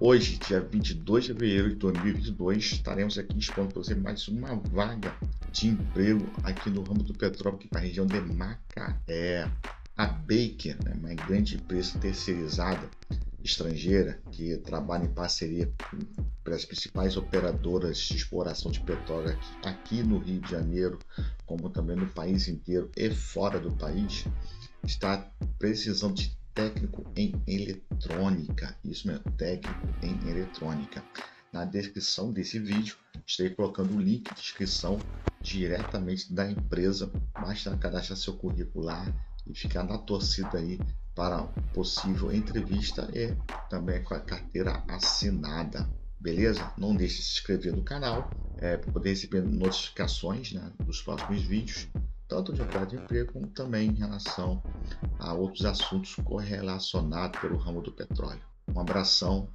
Hoje, dia 22 de fevereiro de 2022, estaremos aqui expondo para você mais uma vaga de emprego aqui no ramo do petróleo, aqui para a região de Macaé. A Baker, né, uma grande empresa terceirizada estrangeira que trabalha em parceria com as principais operadoras de exploração de petróleo aqui, aqui no Rio de Janeiro, como também no país inteiro e fora do país, está precisando de técnico em eletrônica. Isso mesmo, técnico em eletrônica. Na descrição desse vídeo, estarei colocando o link de inscrição diretamente da empresa. Basta cadastrar seu currículo lá e ficar na torcida aí para possível entrevista e também com a carteira assinada. Beleza? Não deixe de se inscrever no canal é, para poder receber notificações né, dos próximos vídeos tanto de oferta de emprego como também em relação a outros assuntos correlacionados pelo ramo do petróleo. Um abração